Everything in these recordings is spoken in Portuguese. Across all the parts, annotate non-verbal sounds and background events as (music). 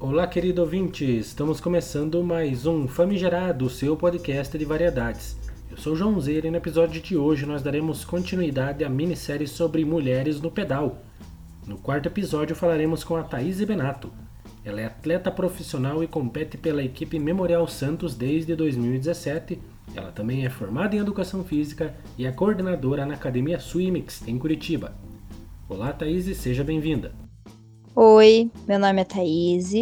Olá, querido ouvinte! Estamos começando mais um Famigerado, seu podcast de variedades. Eu sou João Zeira e no episódio de hoje nós daremos continuidade à minissérie sobre mulheres no pedal. No quarto episódio falaremos com a Thaís Benato. Ela é atleta profissional e compete pela equipe Memorial Santos desde 2017. Ela também é formada em Educação Física e é coordenadora na Academia Swimix, em Curitiba. Olá, Thaís, seja bem-vinda. Oi, meu nome é Thaís,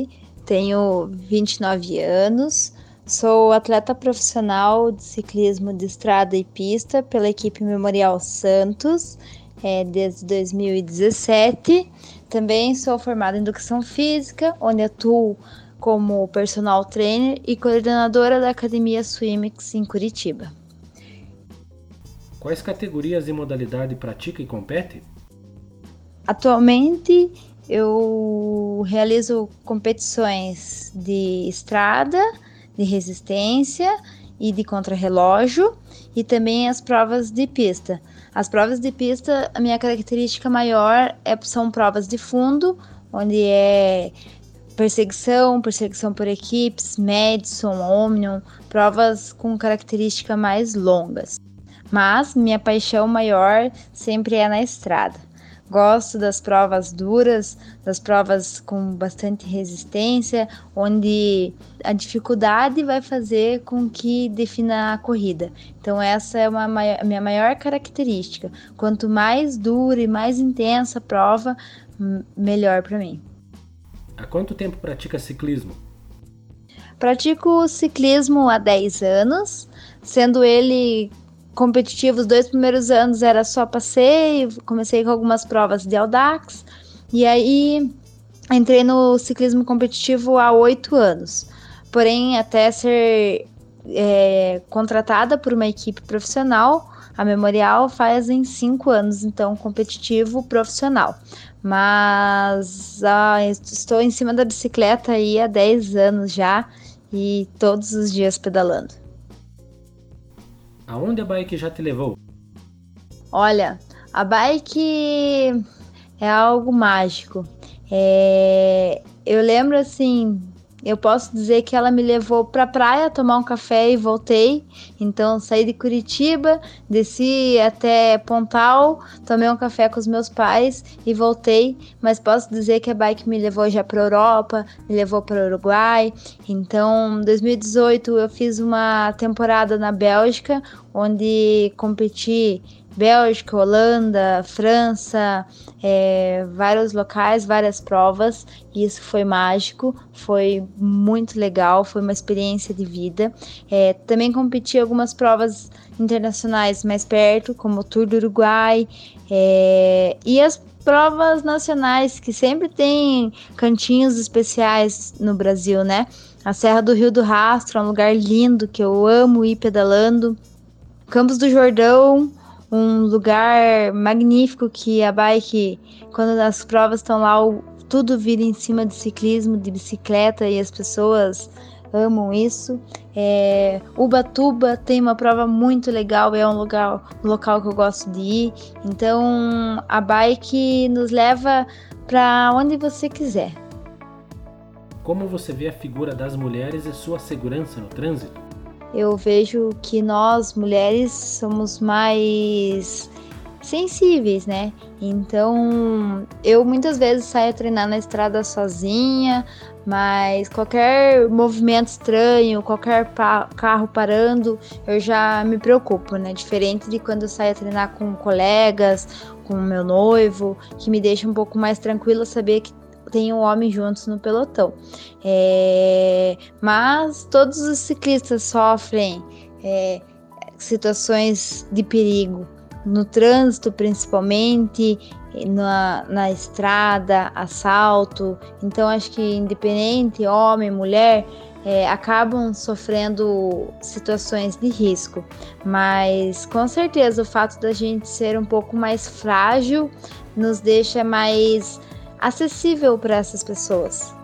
tenho 29 anos, sou atleta profissional de ciclismo de estrada e pista pela equipe Memorial Santos é, desde 2017. Também sou formada em Educação Física, onde atuo como personal trainer e coordenadora da Academia Swimix em Curitiba. Quais categorias e modalidade pratica e compete? Atualmente eu realizo competições de estrada, de resistência e de contrarrelógio e também as provas de pista. As provas de pista, a minha característica maior é, são provas de fundo, onde é perseguição, perseguição por equipes, Madison, Omnium, provas com características mais longas. Mas minha paixão maior sempre é na estrada. Gosto das provas duras, das provas com bastante resistência, onde a dificuldade vai fazer com que defina a corrida. Então, essa é uma, a minha maior característica. Quanto mais dura e mais intensa a prova, melhor para mim. Há quanto tempo pratica ciclismo? Pratico ciclismo há 10 anos, sendo ele competitivo, os dois primeiros anos era só passeio, comecei com algumas provas de Audax, e aí entrei no ciclismo competitivo há oito anos. Porém, até ser é, contratada por uma equipe profissional, a Memorial fazem cinco anos, então, competitivo profissional. Mas ah, estou em cima da bicicleta aí há 10 anos já e todos os dias pedalando. Aonde a bike já te levou? Olha, a bike é algo mágico. É... Eu lembro assim, eu posso dizer que ela me levou para praia tomar um café e voltei. Então saí de Curitiba, desci até Pontal, tomei um café com os meus pais e voltei. Mas posso dizer que a bike me levou já para Europa, me levou para Uruguai. Então, em 2018 eu fiz uma temporada na Bélgica, onde competi Bélgica, Holanda, França, é, vários locais, várias provas, e isso foi mágico, foi muito legal, foi uma experiência de vida. É, também competi algumas provas internacionais mais perto, como o Tour do Uruguai, é, e as provas nacionais, que sempre tem cantinhos especiais no Brasil, né? A Serra do Rio do Rastro é um lugar lindo que eu amo ir pedalando. Campos do Jordão, um lugar magnífico que a bike, quando as provas estão lá, tudo vira em cima de ciclismo, de bicicleta e as pessoas amam isso. É, Ubatuba tem uma prova muito legal, é um lugar, local que eu gosto de ir. Então a bike nos leva para onde você quiser. Como você vê a figura das mulheres e sua segurança no trânsito? Eu vejo que nós mulheres somos mais sensíveis, né? Então, eu muitas vezes saio treinar na estrada sozinha, mas qualquer movimento estranho, qualquer carro parando, eu já me preocupo, né? Diferente de quando eu saio treinar com colegas, com meu noivo, que me deixa um pouco mais tranquila saber que tem um homem juntos no pelotão. É, mas todos os ciclistas sofrem é, situações de perigo, no trânsito principalmente, na, na estrada, assalto. Então acho que independente, homem, mulher, é, acabam sofrendo situações de risco. Mas com certeza o fato da gente ser um pouco mais frágil nos deixa mais acessível para essas pessoas.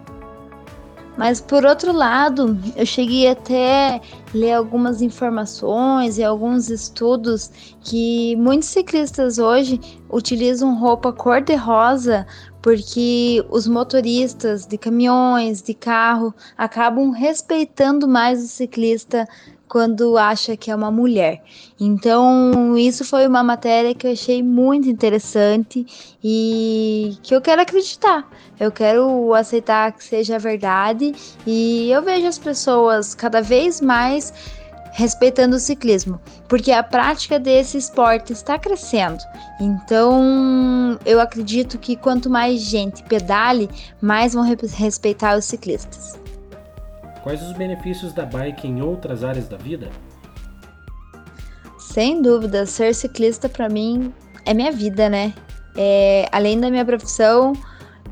Mas por outro lado, eu cheguei até ler algumas informações e alguns estudos que muitos ciclistas hoje utilizam roupa cor-de-rosa porque os motoristas de caminhões, de carro, acabam respeitando mais o ciclista quando acha que é uma mulher. Então, isso foi uma matéria que eu achei muito interessante e que eu quero acreditar. Eu quero aceitar que seja verdade e eu vejo as pessoas cada vez mais respeitando o ciclismo, porque a prática desse esporte está crescendo. Então, eu acredito que quanto mais gente pedale, mais vão respeitar os ciclistas. Quais os benefícios da bike em outras áreas da vida? Sem dúvida, ser ciclista para mim é minha vida, né? É, além da minha profissão,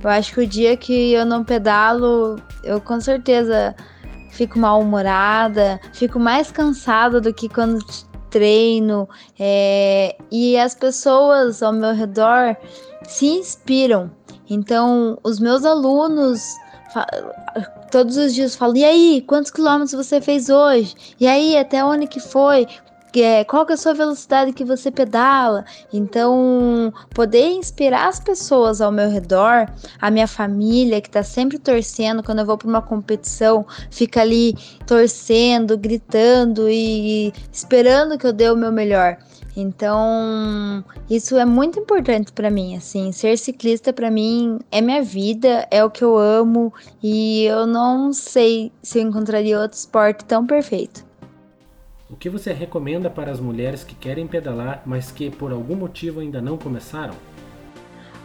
eu acho que o dia que eu não pedalo, eu com certeza fico mal-humorada, fico mais cansada do que quando treino. É, e as pessoas ao meu redor se inspiram. Então, os meus alunos todos os dias falo, e aí, quantos quilômetros você fez hoje? E aí, até onde que foi? É, qual que é a sua velocidade que você pedala? Então, poder inspirar as pessoas ao meu redor, a minha família que está sempre torcendo quando eu vou para uma competição, fica ali torcendo, gritando e esperando que eu dê o meu melhor. Então, isso é muito importante para mim, assim, ser ciclista para mim é minha vida, é o que eu amo e eu não sei se eu encontraria outro esporte tão perfeito. O que você recomenda para as mulheres que querem pedalar, mas que por algum motivo ainda não começaram?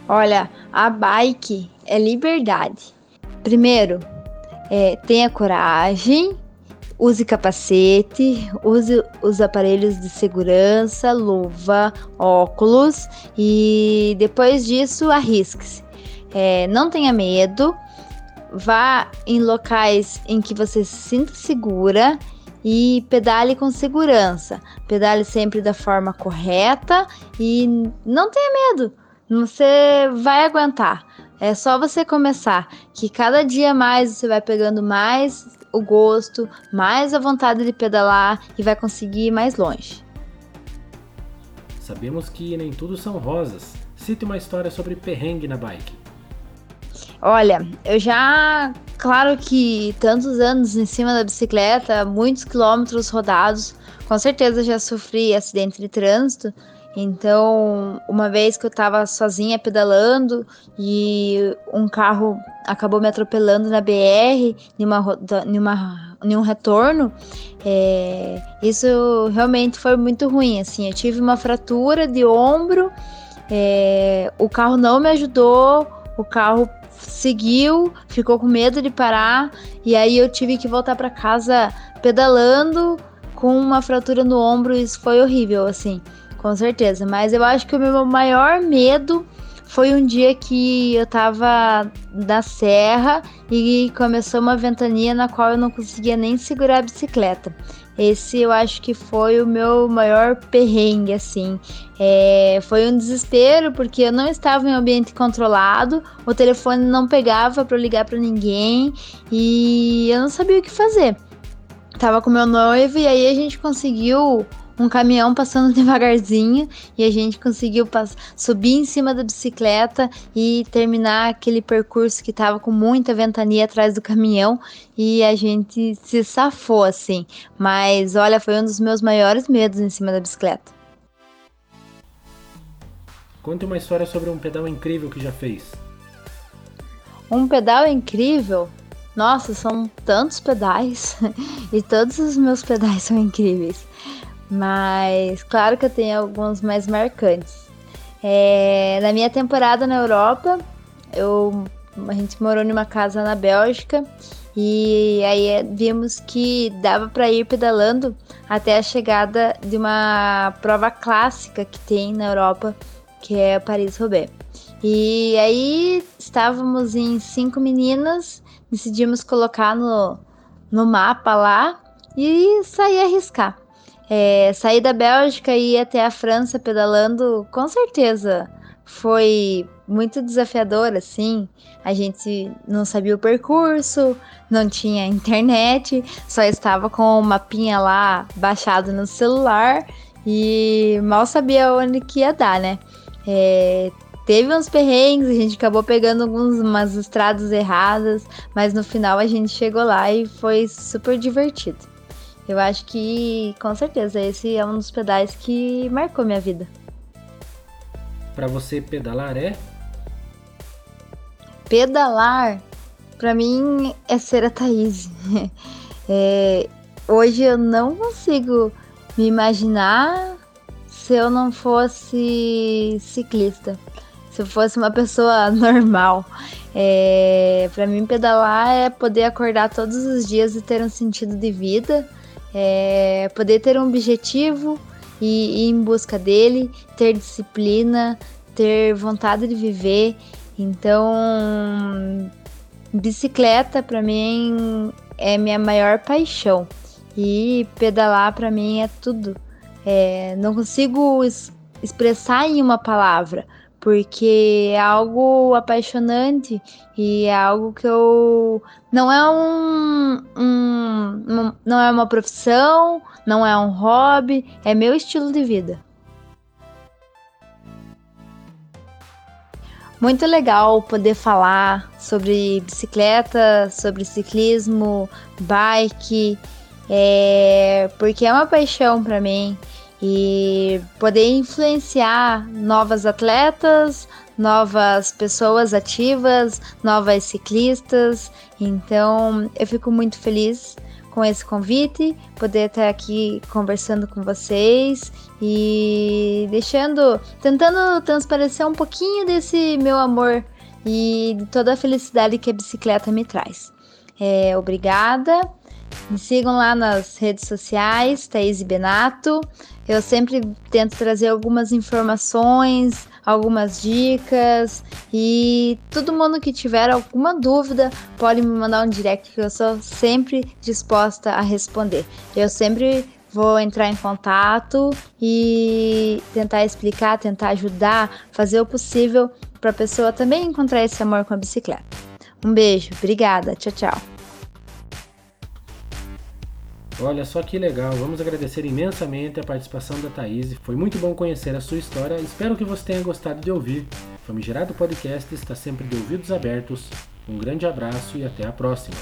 Olha, a bike é liberdade. Primeiro, é, tenha coragem, Use capacete, use os aparelhos de segurança, luva, óculos e depois disso arrisque-se. É, não tenha medo, vá em locais em que você se sinta segura e pedale com segurança. Pedale sempre da forma correta e não tenha medo. Você vai aguentar. É só você começar, que cada dia mais você vai pegando mais o gosto, mais a vontade de pedalar e vai conseguir ir mais longe. Sabemos que nem tudo são rosas. Cite uma história sobre perrengue na bike. Olha, eu já, claro que tantos anos em cima da bicicleta, muitos quilômetros rodados, com certeza já sofri acidente de trânsito então, uma vez que eu estava sozinha pedalando e um carro acabou me atropelando na BR, em, uma, em, um retorno, é, isso realmente foi muito ruim. Assim, eu tive uma fratura de ombro, é, o carro não me ajudou, o carro seguiu, ficou com medo de parar e aí eu tive que voltar para casa pedalando com uma fratura no ombro. Isso foi horrível, assim com certeza. Mas eu acho que o meu maior medo foi um dia que eu tava na serra e começou uma ventania na qual eu não conseguia nem segurar a bicicleta. Esse eu acho que foi o meu maior perrengue, assim. É, foi um desespero porque eu não estava em ambiente controlado, o telefone não pegava para ligar para ninguém e eu não sabia o que fazer. Tava com meu noivo e aí a gente conseguiu um caminhão passando (laughs) devagarzinho e a gente conseguiu subir em cima da bicicleta e terminar aquele percurso que tava com muita ventania atrás do caminhão e a gente se safou assim. Mas olha, foi um dos meus maiores medos em cima da bicicleta. Conte uma história sobre um pedal incrível que já fez. Um pedal incrível? Nossa, são tantos pedais (laughs) e todos os meus pedais são incríveis. Mas claro que eu tenho alguns mais marcantes. É, na minha temporada na Europa, eu, a gente morou numa casa na Bélgica e aí é, vimos que dava para ir pedalando até a chegada de uma prova clássica que tem na Europa, que é Paris-Roubaix. E aí estávamos em cinco meninas, decidimos colocar no, no mapa lá e sair arriscar. É, sair da Bélgica e ir até a França pedalando, com certeza foi muito desafiador, assim. A gente não sabia o percurso, não tinha internet, só estava com o mapinha lá baixado no celular e mal sabia onde que ia dar, né? É, teve uns perrengues, a gente acabou pegando algumas estradas erradas, mas no final a gente chegou lá e foi super divertido. Eu acho que, com certeza, esse é um dos pedais que marcou minha vida. Para você, pedalar é? Pedalar, para mim, é ser a Thaís. (laughs) É, hoje eu não consigo me imaginar se eu não fosse ciclista, se eu fosse uma pessoa (laughs) normal. É, para mim, pedalar é poder acordar todos os dias e ter um sentido de vida, é, poder ter um objetivo e ir em busca dele, ter disciplina, ter vontade de viver. Então, bicicleta para mim é minha maior paixão e pedalar para mim é tudo. É, não consigo es expressar em uma palavra, porque é algo apaixonante e é algo que eu não é um, um, não é uma profissão, não é um hobby, é meu estilo de vida. Muito legal poder falar sobre bicicleta, sobre ciclismo, bike, é, porque é uma paixão para mim e poder influenciar novas atletas, novas pessoas ativas, novas ciclistas. Então eu fico muito feliz com esse convite, poder estar aqui conversando com vocês e deixando, tentando transparecer um pouquinho desse meu amor e de toda a felicidade que a bicicleta me traz. É, obrigada. Me sigam lá nas redes sociais, Thaís Benato. Eu sempre tento trazer algumas informações, algumas dicas e todo mundo que tiver alguma dúvida pode me mandar um direct que eu sou sempre disposta a responder. Eu sempre vou entrar em contato e tentar explicar, tentar ajudar, fazer o possível para a pessoa também encontrar esse amor com a bicicleta. Um beijo, obrigada, tchau, tchau. Olha só que legal, vamos agradecer imensamente a participação da Thaís. Foi muito bom conhecer a sua história. Espero que você tenha gostado de ouvir. Famigerado Podcast está sempre de ouvidos abertos. Um grande abraço e até a próxima.